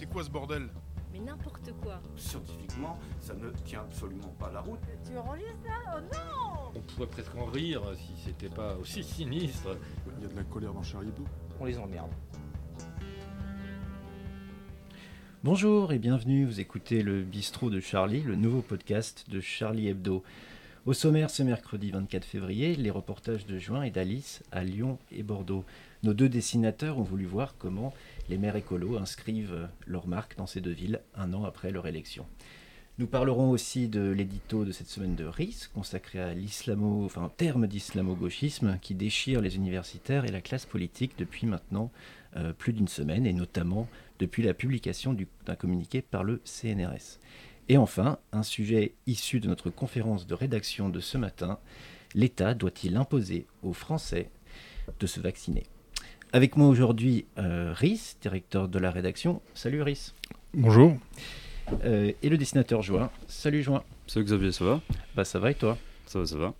C'est quoi ce bordel Mais n'importe quoi. Scientifiquement, ça ne tient absolument pas la route. Tu enregistres ça Oh non On pourrait presque en rire si c'était pas aussi sinistre. Il y a de la colère dans Charlie Hebdo. On les emmerde. Bonjour et bienvenue, vous écoutez le Bistrot de Charlie, le nouveau podcast de Charlie Hebdo. Au sommaire ce mercredi 24 février, les reportages de Juin et d'Alice à Lyon et Bordeaux. Nos deux dessinateurs ont voulu voir comment les maires écolos inscrivent leur marque dans ces deux villes un an après leur élection. Nous parlerons aussi de l'édito de cette semaine de RIS, consacré à l'islamo, enfin, terme d'islamo-gauchisme qui déchire les universitaires et la classe politique depuis maintenant euh, plus d'une semaine, et notamment depuis la publication du- d'un communiqué par le CNRS. Et enfin, un sujet issu de notre conférence de rédaction de ce matin, l'État doit-il imposer aux Français de se vacciner? Avec moi aujourd'hui, euh, Rhys, directeur de la rédaction. Salut Rhys. Bonjour. Euh, et le dessinateur Join. Salut Join. Salut Xavier, ça va? Bah ça va et toi? Ça va, ça va.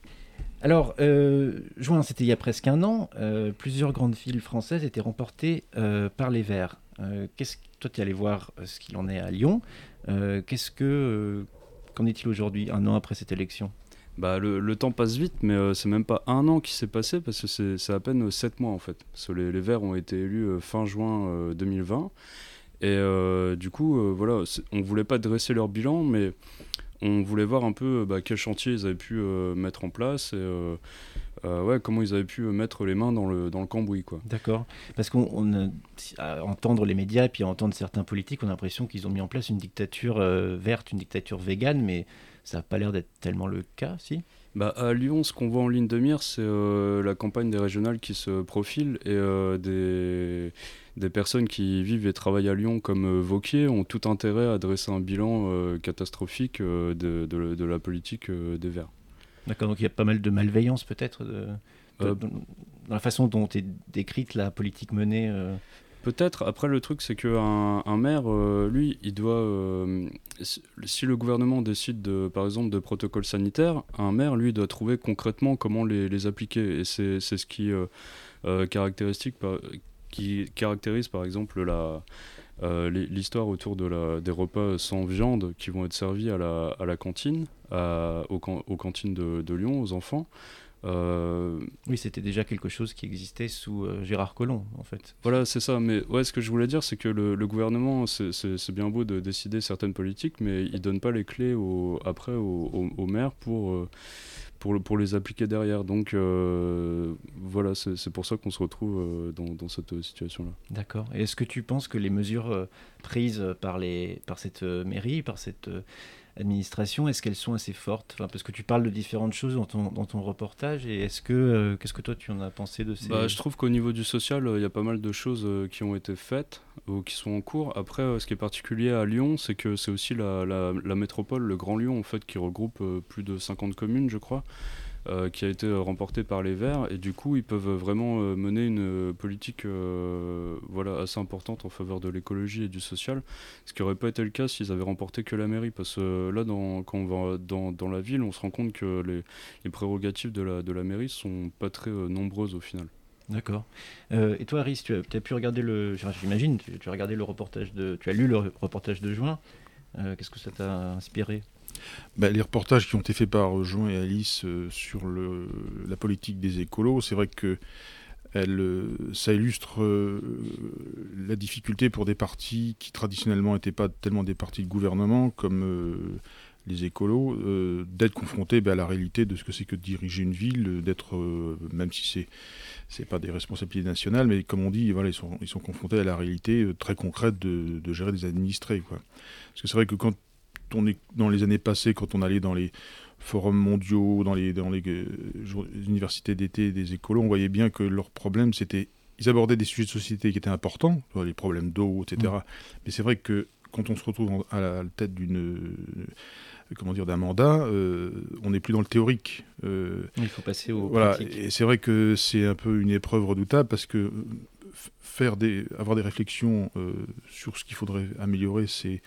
Alors, euh, Juin, c'était il y a presque un an. euh, plusieurs grandes villes françaises étaient remportées euh, par les Verts. Euh, qu'est-ce toi, tu es allé voir ce qu'il en est à Lyon. Euh, qu'est-ce que euh, qu'en est-il aujourd'hui, un an après cette élection? Bah, le, le temps passe vite, mais euh, c'est même pas un an qui s'est passé parce que c'est à peine 7 mois en fait. Les, Verts ont été élus euh, fin juin euh, 2020. Et euh, du coup, euh, voilà, on voulait pas dresser leur bilan, mais on voulait voir un peu euh, bah, quel chantier ils avaient pu euh, mettre en place et euh, euh, ouais, comment ils avaient pu euh, mettre les mains dans le, dans le cambouis. D'accord. Parce qu'on euh, entendre les médias et puis à entendre certains politiques, on a l'impression qu'ils ont mis en place une dictature euh, verte, une dictature végane, mais ça n'a pas l'air d'être tellement le cas, si? Bah, à Lyon, ce qu'on voit en ligne de mire, c'est euh, la campagne des régionales qui se profile et euh, des, des personnes qui vivent et travaillent à Lyon, comme euh, Vauquier, ont tout intérêt à dresser un bilan euh, catastrophique de, de- de la politique des Verts. D'accord, donc il y a pas mal de malveillance peut-être de- dans la façon dont est décrite la politique menée. Peut-être. Après, le truc, c'est qu'un un maire, euh, lui, il doit. euh, si le gouvernement décide, de, par exemple, de protocoles sanitaires, un maire, lui, doit trouver concrètement comment les, appliquer. Et c'est ce qui, euh, caractéristique par- qui caractérise, par exemple, la. l'histoire autour de la, des repas sans viande qui vont être servis à la, à la cantine, aux, can- aux cantines de Lyon, aux enfants. Euh, Oui, c'était déjà quelque chose qui existait sous euh, Gérard Collomb, en fait. Voilà, c'est ça. Mais ouais, ce que je voulais dire, c'est que le, le gouvernement, c'est- bien beau de décider certaines politiques, mais il donne pas les clés au, après aux au, aux maires pour, euh, pour, le- pour les appliquer derrière. Donc voilà, c'est pour ça qu'on se retrouve dans, dans cette situation-là. D'accord. Et est-ce que tu penses que les mesures prises par, les, par cette mairie, par cette administration, est-ce qu'elles sont assez fortes Parce que tu parles de différentes choses dans ton, dans ton reportage, et est-ce que, euh, qu'est-ce que toi tu en as pensé de ces... Bah, je trouve qu'au niveau du social, euh, il y a pas mal de choses euh, qui ont été faites ou qui sont en cours. Après, ce qui est particulier à Lyon, c'est que c'est aussi la, la- la métropole, le Grand Lyon, en fait, qui regroupe plus de 50 communes, je crois, euh, qui a été remportée par les Verts. Et du coup, ils peuvent vraiment euh, mener une euh, politique voilà, assez importante en faveur de l'écologie et du social. Ce qui n'aurait pas été le cas s'ils avaient remporté que la mairie. Parce que là, quand on va dans, dans la ville, on se rend compte que les, les prérogatives de la, de la mairie sont pas très nombreuses au final. D'accord. Et toi, Rhys, tu as, as pu regarder le... J'imagine, tu, as regardé le reportage de... Tu as lu le reportage de juin. Qu'est-ce que ça t'a inspiré? Bah, les reportages qui ont été faits par Jean et Alice euh, sur la politique des écolos, c'est vrai que euh, ça illustre euh, la difficulté pour des partis qui traditionnellement n'étaient pas tellement des partis de gouvernement comme euh, les écolos, euh, d'être confrontés bah, à la réalité de ce que c'est que de diriger une ville, euh, d'être, euh, même si c'est c'est pas des responsabilités nationales, mais comme on dit, ils sont, confrontés à la réalité euh, très concrète de, gérer des administrés. Parce que c'est vrai que quand on est dans les années passées, quand on allait dans les forums mondiaux, dans les, dans les, euh, les universités d'été des écolos, on voyait bien que leur problème, c'était. Ils abordaient des sujets de société qui étaient importants, les problèmes d'eau, etc. Mais c'est vrai que quand on se retrouve en- à la tête d'une. euh, comment dire, d'un mandat, euh, on n'est plus dans le théorique. Euh, Il faut passer au voilà, pratique. et c'est vrai que c'est un peu une épreuve redoutable parce que faire des, avoir des réflexions euh, sur ce qu'il faudrait améliorer, c'est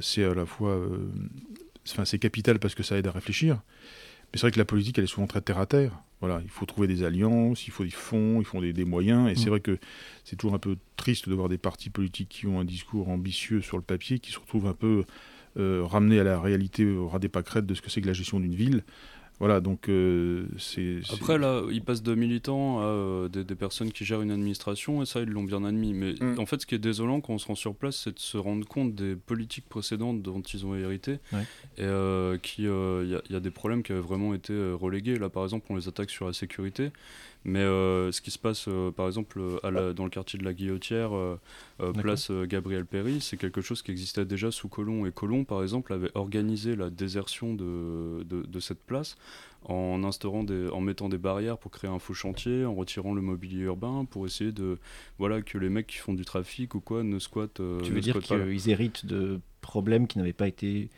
c'est à la fois, euh, enfin, c'est capital parce que ça aide à réfléchir, Mais c'est vrai que la politique, elle est souvent très terre à terre. Voilà, il faut trouver des alliances, il faut des fonds, il faut des, des moyens. Et c'est Mm. vrai que c'est toujours un peu triste de voir des partis politiques qui ont un discours ambitieux sur le papier, qui se retrouvent un peu euh, ramenés à la réalité, au ras des pâquerettes de ce que c'est que la gestion d'une ville. Voilà, donc euh, c'est. Après, là, ils passent de militants à euh, des, des personnes qui gèrent une administration, et ça, ils l'ont bien admis. Mais Mm. en fait, ce qui est désolant quand on se rend sur place, c'est de se rendre compte des politiques précédentes dont ils ont hérité, Ouais. et euh, qu'il y, a- il y a des problèmes qui avaient vraiment été euh, relégués. Là, par exemple, on les attaque sur la sécurité. Mais euh, ce qui se passe, euh, par exemple, à la- dans le quartier de la Guillotière, euh, place Gabriel Péry, c'est quelque chose qui existait déjà sous Colomb. Et Colomb, par exemple, avait organisé la désertion de, de, de cette place en instaurant des, en mettant des barrières pour créer un faux chantier, en retirant le mobilier urbain, pour essayer de, voilà, que les mecs qui font du trafic ou quoi ne squattent. Tu veux dire qu'ils héritent de problèmes qui n'avaient pas été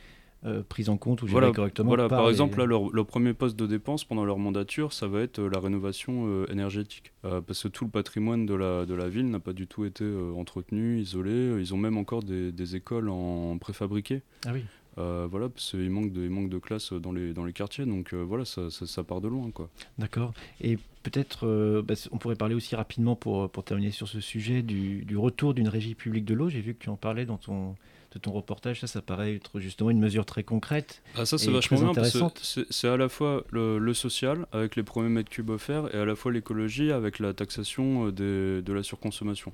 euh, pris en compte ou gérés Voilà, correctement Voilà, par les- exemple, là, leur, leur premier poste de dépense pendant leur mandature, ça va être euh, la rénovation euh, énergétique. Parce que tout le patrimoine de la, de la ville n'a pas du tout été entretenu, isolé. Ils ont même encore des, des écoles en préfabriqué. Ah oui. Voilà, parce qu'il manque de, il manque de classes dans les, dans les quartiers. Donc voilà, ça, ça, ça part de loin, quoi. D'accord. Et peut-être, bah, on pourrait parler aussi rapidement pour, pour terminer sur ce sujet du, du retour d'une régie publique de l'eau. J'ai vu que tu en parlais dans ton, de ton reportage. Ça, ça paraît être justement une mesure très concrète. Ah, ça, c'est vachement bien parce que intéressante. c'est à la fois le, le social avec les premiers mètres cubes offerts et à la fois l'écologie avec la taxation euh, des- de la surconsommation.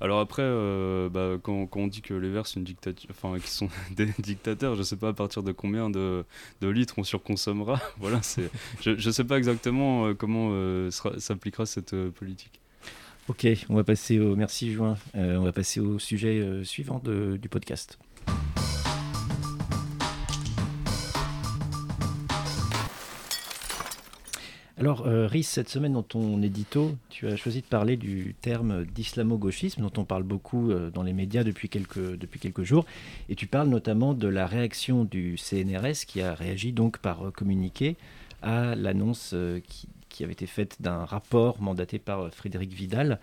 Alors après, euh, bah, quand, quand on dit que les Verts c'est une dictature, enfin qui sont des dictateurs, je sais pas à partir de combien de, de litres on surconsommera. voilà, c'est, je, je sais pas exactement euh, comment euh, s'appliquera cette euh, politique. Ok, on va passer au. Merci, Juin. Euh, on va passer au sujet euh, suivant du podcast. Alors, euh, Rhys, cette semaine dans ton édito, tu as choisi de parler du terme d'islamo-gauchisme, dont on parle beaucoup dans les médias depuis quelques, jours. Et tu parles notamment de la réaction du CNRS qui a réagi donc par communiqué à l'annonce qui, qui avait été faite d'un rapport mandaté par euh, Frédéric Vidal.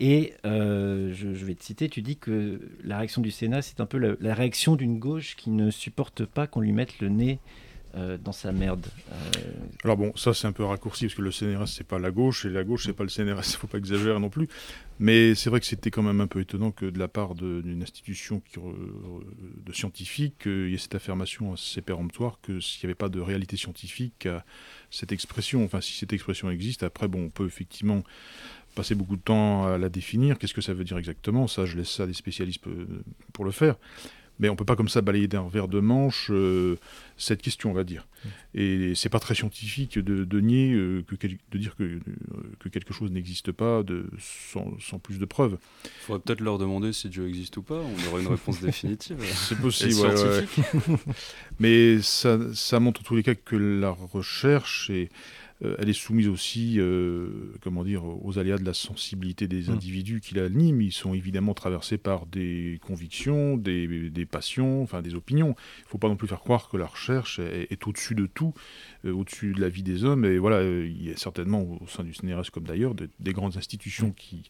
Et euh, je, vais te citer, tu dis que la réaction du Sénat, c'est un peu la réaction d'une gauche qui ne supporte pas qu'on lui mette le nez euh, dans sa merde. Euh, Alors bon, ça c'est un peu raccourci parce que le CNRS c'est pas la gauche et la gauche c'est pas le CNRS, faut pas exagérer non plus. Mais c'est vrai que c'était quand même un peu étonnant que de la part d'une institution de scientifique, il y ait cette affirmation assez péremptoire que s'il n'y avait pas de réalité scientifique à cette expression, enfin si cette expression existe, après bon, on peut effectivement passer beaucoup de temps à la définir. Qu'est-ce que ça veut dire exactement? Ça, je laisse ça à des spécialistes euh, pour le faire. Mais on peut pas comme ça balayer d'un verre de manche euh, cette question, on va dire. Et c'est pas très scientifique de, de nier, euh, que quel- de dire que, euh, que quelque chose n'existe pas de, sans, sans plus de preuves. Il faudrait peut-être leur demander si Dieu existe ou pas. On aurait une réponse définitive. C'est possible, ouais. Mais ça, ça montre en tous les cas que la recherche, est, euh, elle est soumise aussi, euh, comment dire, aux aléas de la sensibilité des Mm. individus qui l'animent. Ils sont évidemment traversés par des convictions, des, des passions, enfin des opinions. Il ne faut pas non plus faire croire que la recherche est, est au-dessus de tout, euh, au-dessus de la vie des hommes. Et voilà, il y a certainement au sein du CNRS comme d'ailleurs de- des grandes institutions qui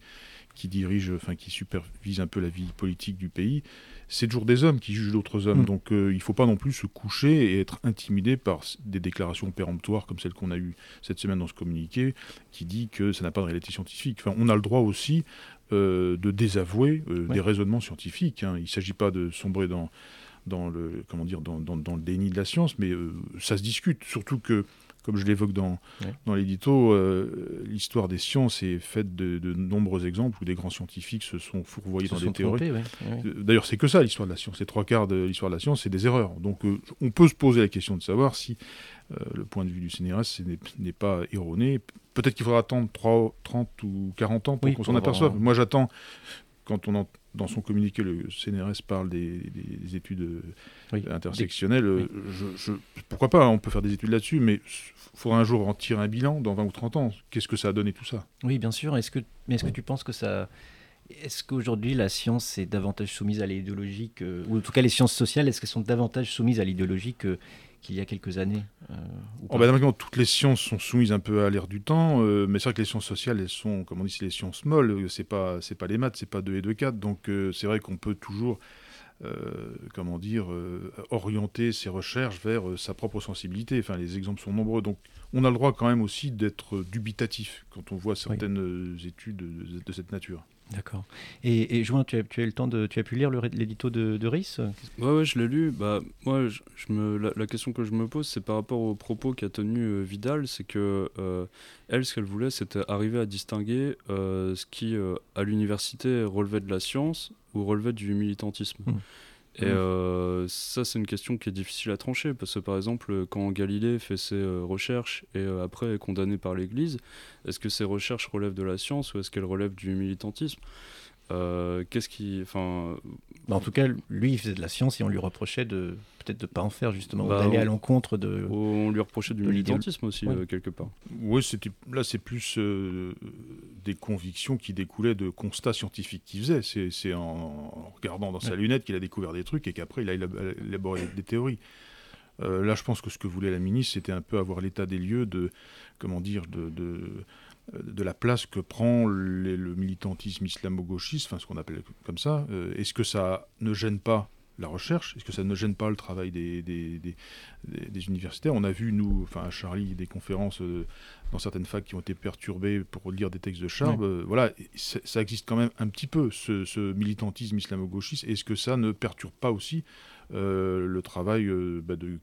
qui dirigent, enfin qui supervisent un peu la vie politique du pays, c'est toujours des hommes qui jugent d'autres hommes. Mm. Donc euh, il ne faut pas non plus se coucher et être intimidé par des déclarations péremptoires comme celle qu'on a eue cette semaine dans ce communiqué, qui dit que ça n'a pas de réalité scientifique. Enfin, on a le droit aussi euh, de désavouer euh, Ouais. des raisonnements scientifiques. hein. Il ne s'agit pas de sombrer dans dans le comment dire dans, dans- dans le déni de la science, mais ça se discute. Surtout que, comme je l'évoque dans Ouais. dans l'édito, euh, l'histoire des sciences est faite de, de nombreux exemples où des grands scientifiques se sont fourvoyés se dans des théories. ouais. Euh, D'ailleurs, c'est que ça l'histoire de la science. Les trois quarts de l'histoire de la science, c'est des erreurs. Donc, euh, on peut se poser la question de savoir si euh, le point de vue du CNRS n'est pas erroné. Peut-être qu'il faudra attendre 3, 30 ou 40 ans pour Oui, qu'on s'en aperçoive. Moi, j'attends, quand on en- dans son communiqué, le CNRS parle des, des- des études euh, Oui. intersectionnelles. Des- je- je- pourquoi pas, on peut faire des études là-dessus, mais il faudra un jour en tirer un bilan dans 20 ou 30 ans. Qu'est-ce que ça a donné tout ça? Oui, bien sûr. Est-ce que, mais est-ce que tu penses que ça. Est-ce qu'aujourd'hui la science est davantage soumise à l'idéologie que. Ou en tout cas les sciences sociales, est-ce qu'elles sont davantage soumises à l'idéologie que- qu'il y a quelques années euh, Oh, bah, toutes les sciences sont soumises un peu à l'ère du temps, euh, mais c'est vrai que les sciences sociales, elles sont, comme on dit, c'est les sciences molles, euh, c'est pas, c'est pas les maths, c'est pas 2 et 2, 4, donc euh, c'est vrai qu'on peut toujours comment dire, orienter ses recherches vers sa propre sensibilité. Enfin, les exemples sont nombreux. Donc, on a le droit quand même aussi d'être dubitatif quand on voit certaines études de, de cette nature. D'accord. Et, et Join, tu as, tu as eu le temps de, tu as pu lire l'édito de, de Riss Ouais, ouais, je l'ai lu. Bah, moi, je, je me, la, la question que je me pose, c'est par rapport aux propos qu'a tenu euh, Vidal, c'est que euh, elle, ce qu'elle voulait, c'était arriver à distinguer euh, ce qui, à l'université, relevait de la science ou relevait du militantisme. Mhm. Et euh, ça, c'est une question qui est difficile à trancher, parce que par exemple, quand Galilée fait ses euh, recherches et euh, après est condamné par l'Église, est-ce que ces recherches relèvent de la science ou est-ce qu'elles relèvent du militantisme? Euh, Qu'est-ce qui, enfin, Bah, En tout cas, lui, il faisait de la science et on lui reprochait de peut-être de pas en faire justement, Bah, d'aller on- à l'encontre de. on lui reprochait du militantisme aussi Ouais. euh, quelque part. Oui, c'était là, c'est plus euh, des convictions qui découlaient de constats scientifiques qu'il faisait. C'est, c'est en, en regardant dans sa Ouais. lunette qu'il a découvert des trucs et qu'après il a élab- élaboré des théories. Euh, là, je pense que ce que voulait la ministre, c'était un peu avoir l'état des lieux de, comment dire, de, de, de la place que prend les- le militantisme islamo-gauchiste, enfin ce qu'on appelle comme ça. Euh, est-ce que ça ne gêne pas la recherche? Est-ce que ça ne gêne pas le travail des, des, des- des- des universitaires? On a vu, nous, enfin à Charlie, des conférences euh, dans certaines facs qui ont été perturbées pour lire des textes de Charb. Euh, voilà, ça existe quand même un petit peu, ce, ce militantisme islamo-gauchiste. Est-ce que ça ne perturbe pas aussi euh, le travail euh, bah, de,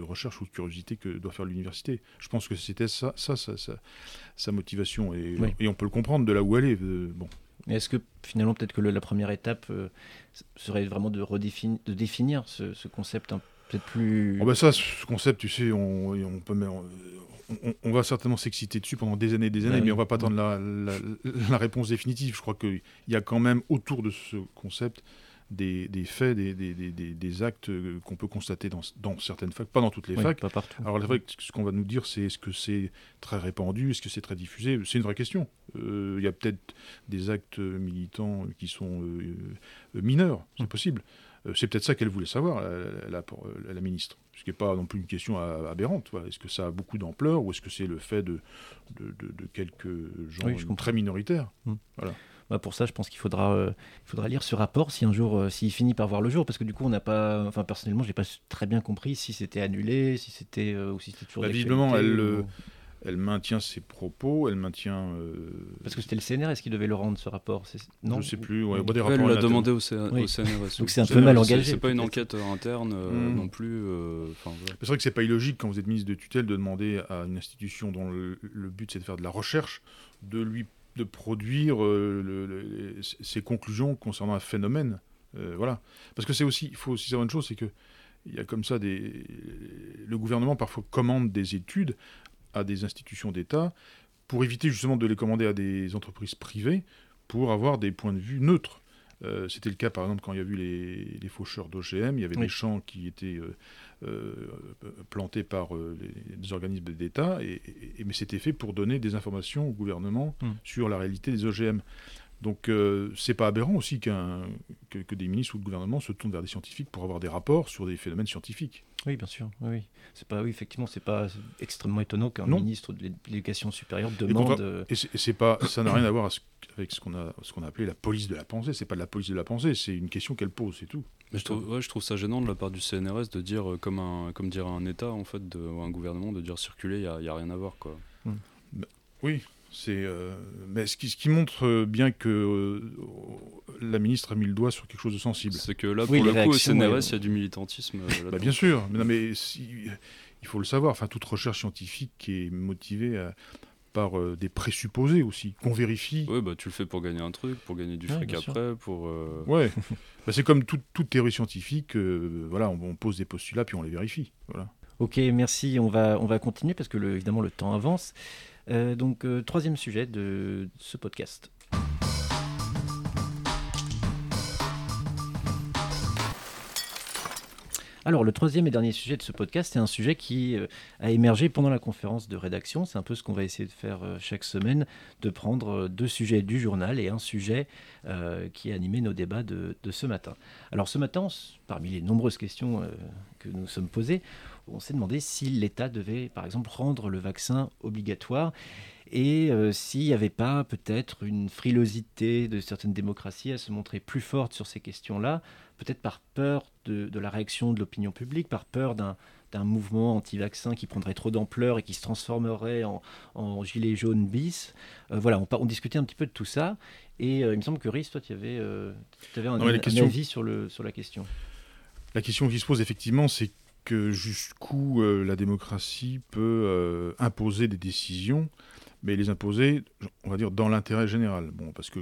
recherche ou de curiosité que doit faire l'université Je pense que c'était ça, ça, ça, ça- sa motivation. Et, Oui. et on peut le comprendre de là où elle est. euh, bon. Est-ce que finalement, peut-être que le- la première étape euh, serait vraiment de, redéfinir, de définir ce, ce concept un- peut-être plus. Oh bah ça, ce concept, tu sais, on, peut on, on- on va certainement s'exciter dessus pendant des années et des années, Bah oui. mais on va pas attendre la, la- la réponse définitive. Je crois qu'il y a quand même autour de ce concept des, des faits, des, actes euh, qu'on peut constater dans, dans certaines facs, pas dans toutes les Oui, facs. pas partout. Alors, vrai que ce qu'on va nous dire, c'est est-ce que c'est très répandu, est-ce que c'est très diffusé? C'est une vraie question. Euh, Il y a peut-être des actes militants qui sont euh, euh, mineurs, c'est Mm. possible. Euh, c'est peut-être ça qu'elle voulait savoir, la, la- la- la ministre. Ce qui n'est pas non plus une question aberrante. voilà. Est-ce que ça a beaucoup d'ampleur ou est-ce que c'est le fait de, de, de- de quelques gens Oui, euh, très minoritaires? Bah, pour ça, je pense qu'il faudra, euh, il faudra lire ce rapport si un jour, euh, s'il finit par voir le jour, parce que du coup, on n'a pas, enfin personnellement, j'ai pas très bien compris si c'était annulé, si c'était euh, ou si c'était toujours. Bah, visiblement, elle, ou- euh, Elle maintient ses propos, elle maintient... euh, Parce que c'était le CNRS qui devait le rendre ce rapport? Non je sais plus, ouais, des Elle l'a demandé au, C- Oui. au CNRS. Donc c'est un peu mal engagé, C'est pas une enquête interne euh, Mm. non plus. euh, voilà. C'est vrai que c'est pas illogique quand vous êtes ministre de tutelle de demander à une institution dont le, le but c'est de faire de la recherche, de lui de produire euh, ses conclusions concernant un phénomène. Euh, voilà. Parce que c'est aussi, il faut aussi savoir une chose, c'est que il y a comme ça des, le gouvernement parfois commande des études à des institutions d'État pour éviter justement de les commander à des entreprises privées pour avoir des points de vue neutres. Euh, C'était le cas par exemple quand il y a eu les, les faucheurs d'OGM, il y avait Oui. des champs qui étaient euh, euh, plantés par les, les organismes d'État, et, et- mais c'était fait pour donner des informations au gouvernement Mm. sur la réalité des OGM. Donc euh, c'est pas aberrant aussi qu'un- que, que des ministres ou le gouvernement se tournent vers des scientifiques pour avoir des rapports sur des phénomènes scientifiques. Oui, bien sûr. Oui. C'est pas, oui, effectivement, c'est pas extrêmement étonnant qu'un ministre de l'éducation supérieure demande. Et c'est et c'est pas, ça n'a rien à voir à ce- avec ce qu'on a, ce qu'on a appelé la police de la pensée. C'est pas de la police de la pensée, c'est une question qu'elle pose, c'est tout. Mais je trouve, ouais, je trouve ça gênant de la part du CNRS de dire, euh, comme, un, comme dirait un État, en fait, de, ou un gouvernement, de dire circuler, il n'y a, y a rien à voir. Quoi. Oui, c'est. euh, mais ce qui, ce qui montre euh, bien que euh, la ministre a mis le doigt sur quelque chose de sensible. C'est que là, Oui, pour les le coup, au CNRS, il y a du militantisme. euh, Bah, là-dedans. bien sûr, mais, non, mais si- il faut le savoir. Enfin, toute recherche scientifique qui est motivée par euh, des présupposés aussi, qu'on vérifie. Ouais, bah, tu le fais pour gagner un truc, pour gagner du Ouais, fric après, pour... euh, Ouais. Bah, c'est comme toute, toute théorie scientifique. euh, voilà, on, on pose des postulats puis on les vérifie. Voilà. Ok, merci. On va, on va continuer parce que le- évidemment le temps avance. Euh, donc, euh, troisième sujet de ce podcast. Alors, le troisième et dernier sujet de ce podcast, c'est un sujet qui euh, a émergé pendant la conférence de rédaction. C'est un peu ce qu'on va essayer de faire chaque semaine, de prendre deux sujets du journal et un sujet qui a animé nos débats de, ce matin. Alors, ce matin, parmi les nombreuses questions que nous sommes posées, on s'est demandé si l'État devait, par exemple, rendre le vaccin obligatoire. et euh, s'il n'y avait pas peut-être une frilosité de certaines démocraties à se montrer plus forte sur ces questions-là, peut-être par peur de, de la réaction de l'opinion publique, par peur d'un mouvement anti-vaccin qui prendrait trop d'ampleur et qui se transformerait en, en gilet jaune bis. Euh, voilà, on, discutait un petit peu de tout ça. Et euh, il me semble que Rhys, toi, tu avais, avais un, Non, avis sur, le, sur la question. La question qui se pose effectivement, c'est jusqu'où euh, la démocratie peut euh, imposer des décisions, mais les imposer, on va dire, dans l'intérêt général. Bon, parce que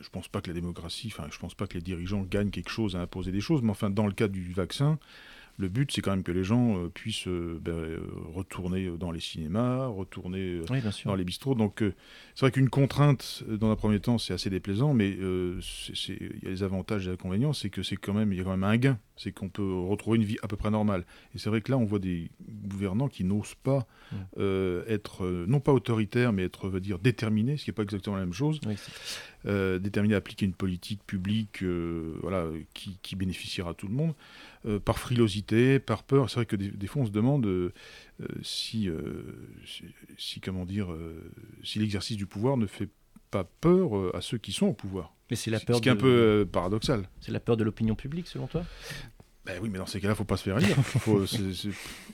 je pense pas que la démocratie, enfin, je pense pas que les dirigeants gagnent quelque chose à imposer des choses, mais enfin, dans le cas du vaccin, le but, c'est quand même que les gens euh, puissent euh, ben, euh, retourner dans les cinémas, retourner Oui, dans les bistrots. Donc, c'est vrai qu'une contrainte, dans un premier temps, c'est assez déplaisant, mais il y a les avantages et les inconvénients, c'est que c'est quand même, il y a quand même un gain, c'est qu'on peut retrouver une vie à peu près normale. Et c'est vrai que là, on voit des gouvernants qui n'osent pas Mm. euh, être, non pas autoritaires, mais être, veut dire, déterminés, ce qui n'est pas exactement la même chose, Oui, déterminés à appliquer une politique publique, voilà, qui, qui bénéficiera à tout le monde, euh, par frilosité, par peur. C'est vrai que des, des fois, on se demande euh, euh, si, si, si, comment dire, si l'exercice du pouvoir ne fait pas peur à ceux qui sont au pouvoir. Mais c'est la Ce peur qui est un peu paradoxal. c'est la peur de l'opinion publique, selon toi? Ben oui, mais dans ces cas-là, faut pas se faire lire. Faut- c'est- c'est-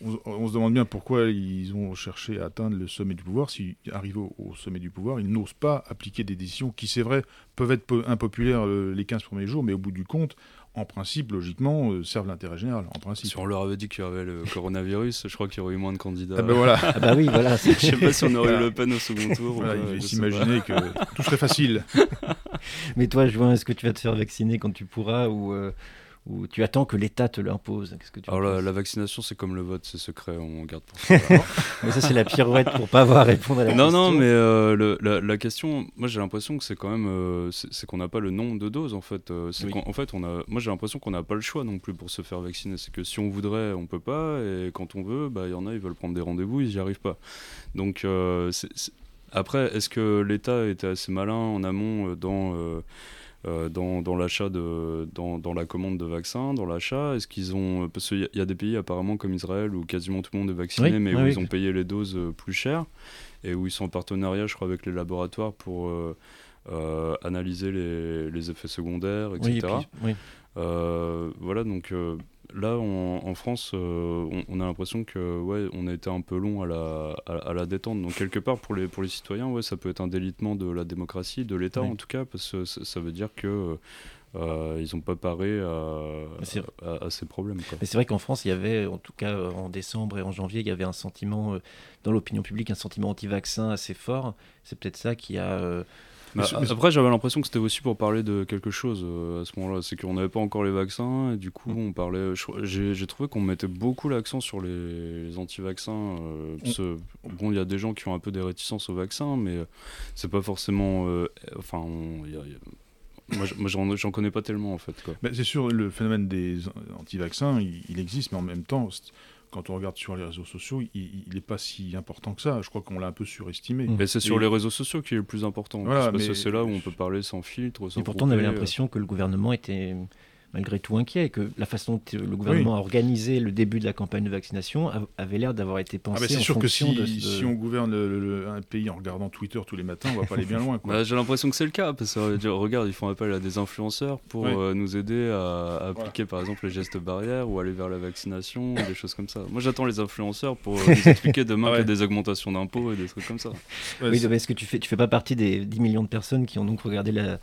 on, on se demande bien pourquoi ils ont cherché à atteindre le sommet du pouvoir. Si arrivés au, au sommet du pouvoir, ils n'osent pas appliquer des décisions qui, c'est vrai, peuvent être peu- impopulaires les 15 premiers jours, mais au bout du compte, en principe, logiquement, euh, servent l'intérêt général. En principe. Si on leur avait dit qu'il y avait le coronavirus, je crois qu'il y aurait eu moins de candidats. Ah ben voilà. Ah bah oui, voilà. Je sais pas si on aurait eu. Le Pen au second tour. ou Voilà, il pas. s'imaginer que tout serait facile. Mais toi, Juin, est-ce que tu vas te faire vacciner quand tu pourras ou, euh, ou tu attends que l'État te l'impose Qu'est-ce que tu en Alors la, vaccination, c'est comme le vote, c'est secret, on garde pour ça. Mais ça, c'est la pirouette pour pas avoir à répondre à la non, question. non, mais euh, le- la, la question, moi j'ai l'impression que c'est quand même, euh, c'est qu'on n'a pas le nombre de doses en fait. Euh, c'est Oui. en fait, on a, moi j'ai l'impression qu'on n'a pas le choix non plus pour se faire vacciner. C'est que si on voudrait, on peut pas, et quand on veut, bah il y en a, ils veulent prendre des rendez-vous, ils n'y arrivent pas. Donc euh, après, est-ce que l'État était assez malin en amont dans dans, dans l'achat de dans, dans la commande de vaccins, dans l'achat Est-ce qu'ils ont parce qu'il y, a- il y a des pays apparemment comme Israël où quasiment tout le monde est vacciné, Oui, mais oui, où oui. ils ont payé les doses euh, plus chères et où ils sont en partenariat, je crois, avec les laboratoires pour euh, euh, analyser les, les effets secondaires, etc. Oui, et puis- oui. Euh, voilà, donc euh, là, en, en France, euh, on, on a l'impression que ouais, on a été un peu long à la, à, à la détente. Donc quelque part, pour les, pour les citoyens, ouais, ça peut être un délitement de la démocratie, de l'État Oui. en tout cas, parce que ça, ça veut dire que euh, ils n'ont pas paré à, à, à ces problèmes. Quoi. Mais c'est vrai qu'en France, il y avait, en tout cas en décembre et en janvier, il y avait un sentiment euh, dans l'opinion publique, un sentiment anti-vaccin assez fort. C'est peut-être ça qui a. Bah, Mais- mais- après, j'avais l'impression que c'était aussi pour parler de quelque chose euh, à ce moment-là. C'est qu'on n'avait pas encore les vaccins et du coup, on parlait. J'ai trouvé qu'on mettait beaucoup l'accent sur les, les anti-vaccins. euh, que, bon, il y a des gens qui ont un peu des réticences aux vaccins, mais euh, c'est pas forcément. euh, enfin, on- il y a- il y a- moi, j'en connais pas tellement en fait. Ben, c'est sûr, le phénomène des anti-vaccins, il, il existe, mais en même temps, quand on regarde sur les réseaux sociaux, il n'est pas si important que ça. Je crois qu'on l'a un peu surestimé. Mais c'est sur Et- les réseaux sociaux qui est le plus important. Voilà, parce que c'est là où on peut parler sans filtre. Sans Et pourtant, on avait l'impression que le gouvernement était malgré tout inquiet, et que la façon dont le gouvernement a organisé le début de la campagne de vaccination avait l'air d'avoir été Ah pensée ben, c'est en sûr que si, de, de- si on gouverne le- le- un pays en regardant Twitter tous les matins, on va pas aller bien loin. Bah, J'ai l'impression que c'est le cas, parce que euh, regarde, ils font appel à des influenceurs pour euh, nous aider à, à appliquer par exemple les gestes barrières ou aller vers la vaccination, des choses comme ça. Moi j'attends les influenceurs pour euh, nous expliquer demain Ah ouais. qu'il y a des augmentations d'impôts et des trucs comme ça. Ouais, Oui, c'est- mais est-ce que tu fais, tu fais pas partie des 10 millions de personnes qui ont donc regardé la,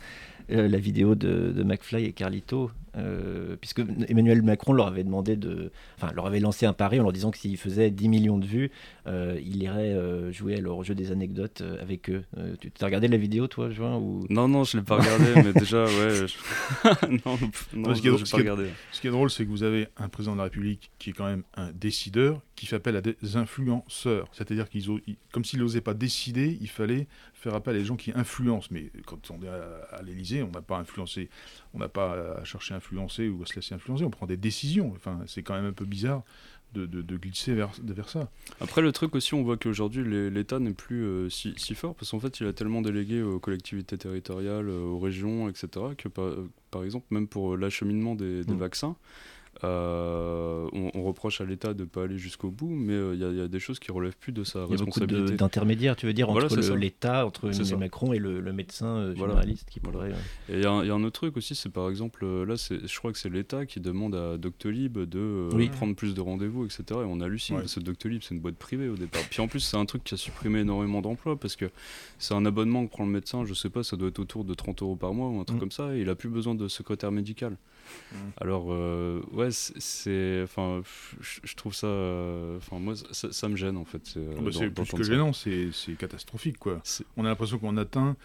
euh, la vidéo de, de McFly et Carlito euh, Puisque Emmanuel Macron leur avait demandé de. Enfin, leur avait lancé un pari en leur disant que s'ils faisaient 10 millions de vues, euh, il irait euh, jouer à leur jeu des anecdotes euh, avec eux. Euh, tu as regardé la vidéo, toi, Juin ou... Non, non, je l'ai pas regardé, mais déjà, ouais. je- non, non, y a- l'ai parce pas regardé. Ce qui est drôle, c'est que vous avez un président de la République qui est quand même un décideur, qui fait appel à des influenceurs. C'est-à-dire qu'ils comme s'il n'osait pas décider, il fallait faire appel à des gens qui influencent. Mais quand on est à, à l'Élysée, on n'a pas influencé, on n'a pas à chercher à influencer ou à se laisser influencer. On prend des décisions. Enfin, c'est quand même un peu bizarre de, de- de glisser vers, vers ça. Après, le truc aussi, on voit qu'aujourd'hui, l'État n'est plus euh, si, si fort, parce qu'en fait, il a tellement délégué aux collectivités territoriales, euh, aux régions, etc., que par, euh, par exemple, même pour l'acheminement des, des Mm. vaccins, Euh, on, on reproche à l'État de ne pas aller jusqu'au bout, mais euh, il y, a- il y a des choses qui relèvent plus de sa Il y a beaucoup responsabilité. d'intermédiaires, tu veux dire, entre l'État, entre Emmanuel. Macron et le, le médecin euh, Voilà. généraliste qui pourrait. euh, Et il y, a un- il y a un autre truc aussi, c'est par exemple, euh, là, je crois que c'est l'État qui demande à Doctolib de euh, Oui. prendre plus de rendez-vous, etc. Et on hallucine, Ouais. parce que Doctolib, c'est une boîte privée au départ. Puis en plus, c'est un truc qui a supprimé énormément d'emplois, parce que c'est un abonnement que prend le médecin, je sais pas, ça doit être autour de 30 euros par mois ou un truc Mm. comme ça, et il a plus besoin de secrétaire médical. Mm. Alors, euh, ouais, c'est-. Enfin, je trouve ça. euh, Enfin, moi, ça, ça me gêne, en fait. c'est, euh, Ah bah, c'est plus que gênant, c'est c'est catastrophique quoi. On a l'impression qu'on atteint,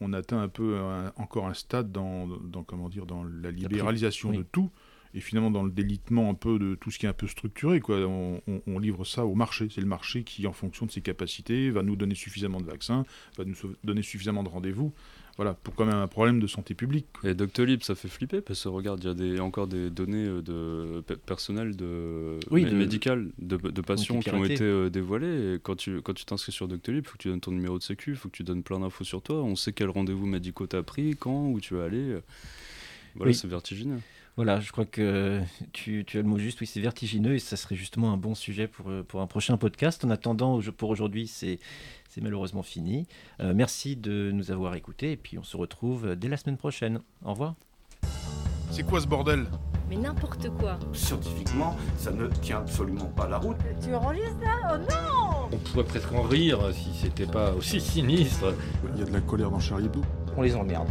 on atteint un peu un- encore un stade dans, dans comment dire, dans la libéralisation oui. de tout et finalement dans le délitement un peu de tout ce qui est un peu structuré quoi. On, on- on livre ça au marché. C'est le marché qui, en fonction de ses capacités, va nous donner suffisamment de vaccins, va nous donner suffisamment de rendez-vous. Voilà, pour quand même un problème de santé publique. Et Doctolib, ça fait flipper parce que regarde, il y a des, encore des données euh, de pe- personnelles de, Oui, de- médicales de, de patients qui ont été euh, dévoilées. Et quand tu quand tu t'inscris sur Doctolib, il faut que tu donnes ton numéro de sécu, il faut que tu donnes plein d'infos sur toi. On sait quels rendez-vous médicaux t'as pris, quand, où tu vas aller. Voilà, Oui. c'est vertigineux. Voilà, je crois que tu, tu as le mot juste, oui, c'est vertigineux et ça serait justement un bon sujet pour, euh, pour un prochain podcast. En attendant, pour aujourd'hui, c'est c'est malheureusement fini. Euh, merci de nous avoir écoutés et puis on se retrouve dès la semaine prochaine. Au revoir. C'est quoi ce bordel? Mais n'importe quoi. Scientifiquement, ça ne tient absolument pas la route. Tu enregistres là? Oh non On pourrait presque en rire si c'était pas aussi sinistre. Il y a de la colère dans Charlie Hebdo. On les emmerde.